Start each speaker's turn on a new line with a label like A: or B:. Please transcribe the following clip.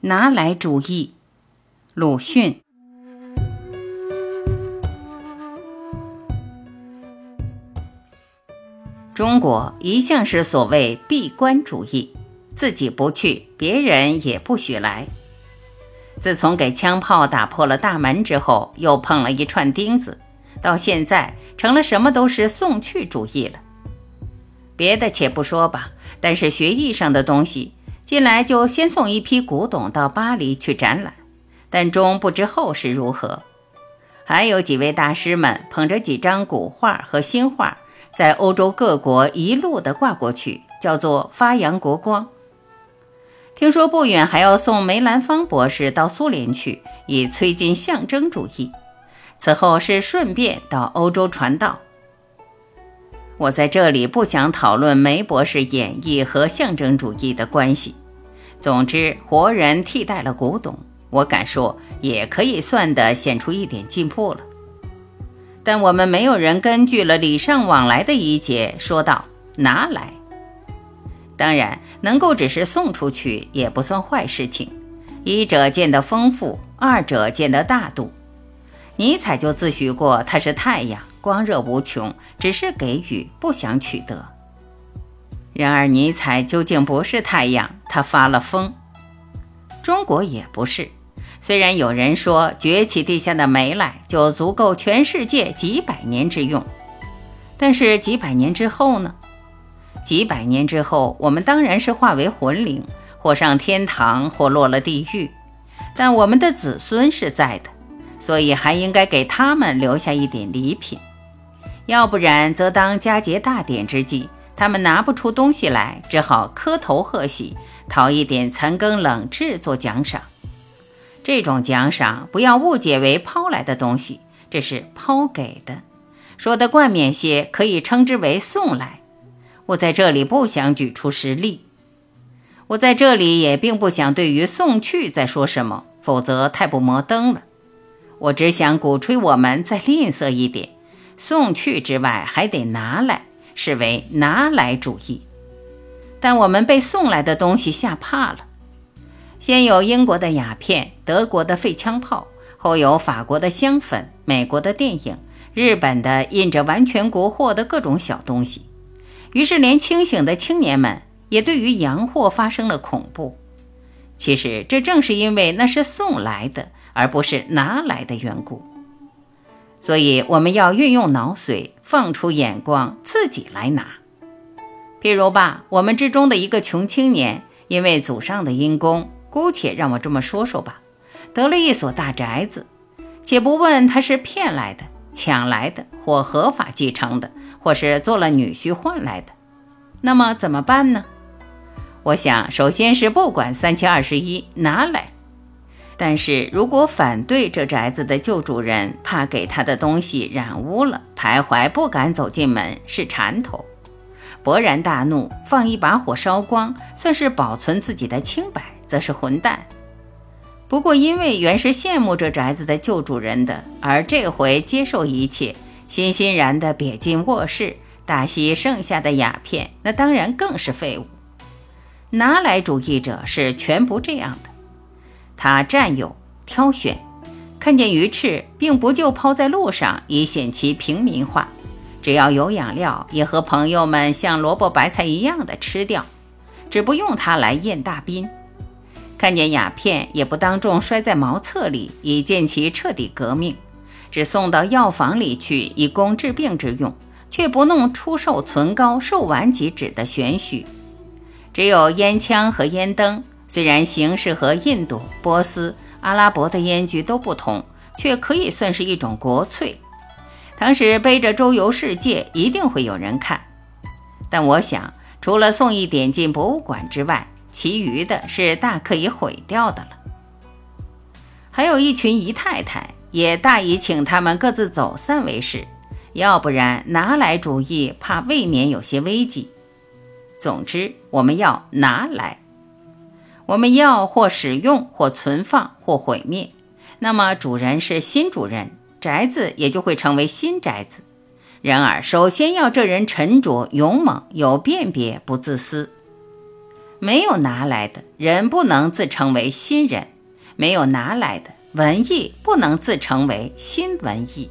A: 拿来主义，鲁迅。中国一向是所谓闭关主义，自己不去，别人也不许来。自从给枪炮打破了大门之后，又碰了一串钉子，到现在成了什么都是送去主义了。别的且不说吧，但是学艺上的东西。进来就先送一批古董到巴黎去展览，但终不知后事如何。还有几位大师们捧着几张古画和新画，在欧洲各国一路的挂过去，叫做发扬国光。听说不远还要送梅兰芳博士到苏联去，以催进象征主义。此后是顺便到欧洲传道。我在这里不想讨论梅博士演绎和象征主义的关系。总之，活人替代了古董，我敢说也可以算得显出一点进步了。但我们没有人根据了礼尚往来的一节说道：“拿来。”当然，能够只是送出去也不算坏事情。一者见得丰富，二者见得大度。尼采就自诩过他是太阳。光热无穷，只是给予，不想取得。然而，尼采究竟不是太阳，他发了疯。中国也不是。虽然有人说崛起地下的煤来就足够全世界几百年之用，但是几百年之后呢？几百年之后，我们当然是化为魂灵，或上天堂，或落了地狱。但我们的子孙是在的，所以还应该给他们留下一点礼品。要不然，则当佳节大典之际，他们拿不出东西来，只好磕头贺喜，讨一点残羹冷炙做奖赏。这种奖赏不要误解为抛来的东西，这是抛给的。说的冠冕些，可以称之为送来。我在这里不想举出实例，我在这里也并不想对于送去再说什么，否则太不摩登了。我只想鼓吹我们再吝啬一点。送去之外，还得拿来，是为拿来主义。但我们被送来的东西吓怕了。先有英国的鸦片，德国的废枪炮，后有法国的香粉，美国的电影，日本的印着完全国货的各种小东西。于是，连清醒的青年们也对于洋货发生了恐怖。其实，这正是因为那是送来的，而不是拿来的缘故。所以我们要运用脑髓，放出眼光，自己来拿。譬如吧，我们之中的一个穷青年，因为祖上的因功，姑且让我这么说说吧，得了一所大宅子。且不问他是骗来的、抢来的，或合法继承的，或是做了女婿换来的，那么怎么办呢？我想，首先是不管三七二十一，拿来。但是如果反对这宅子的旧主人怕给他的东西染污了，徘徊不敢走进门，是缠头；勃然大怒，放一把火烧光，算是保存自己的清白，则是混蛋。不过因为原是羡慕这宅子的旧主人的，而这回接受一切，欣欣然地瘪进卧室，大吸剩下的鸦片，那当然更是废物。拿来主义者是全不这样的。他占有、挑选，看见鱼翅，并不就抛在路上，以显其平民化。只要有养料，也和朋友们像萝卜白菜一样的吃掉，只不用它来验大宾。看见鸦片，也不当众摔在茅厕里，以见其彻底革命，只送到药房里去，以供治病之用，却不弄出售存膏、售完即止的玄虚。只有烟枪和烟灯。虽然形式和印度、波斯、阿拉伯的烟具都不同，却可以算是一种国粹。当时背着周游世界，一定会有人看。但我想，除了送一点进博物馆之外，其余的是大可以毁掉的了。还有一群姨太太，也大以请他们各自走散为是，要不然拿来主义，怕未免有些危机。总之，我们要拿来。我们要或使用，或存放，或毁灭，那么主人是新主人，宅子也就会成为新宅子。然而，首先要这人沉着、勇猛、有辨别、不自私。没有拿来的人不能自称为新人，没有拿来的文艺不能自称为新文艺。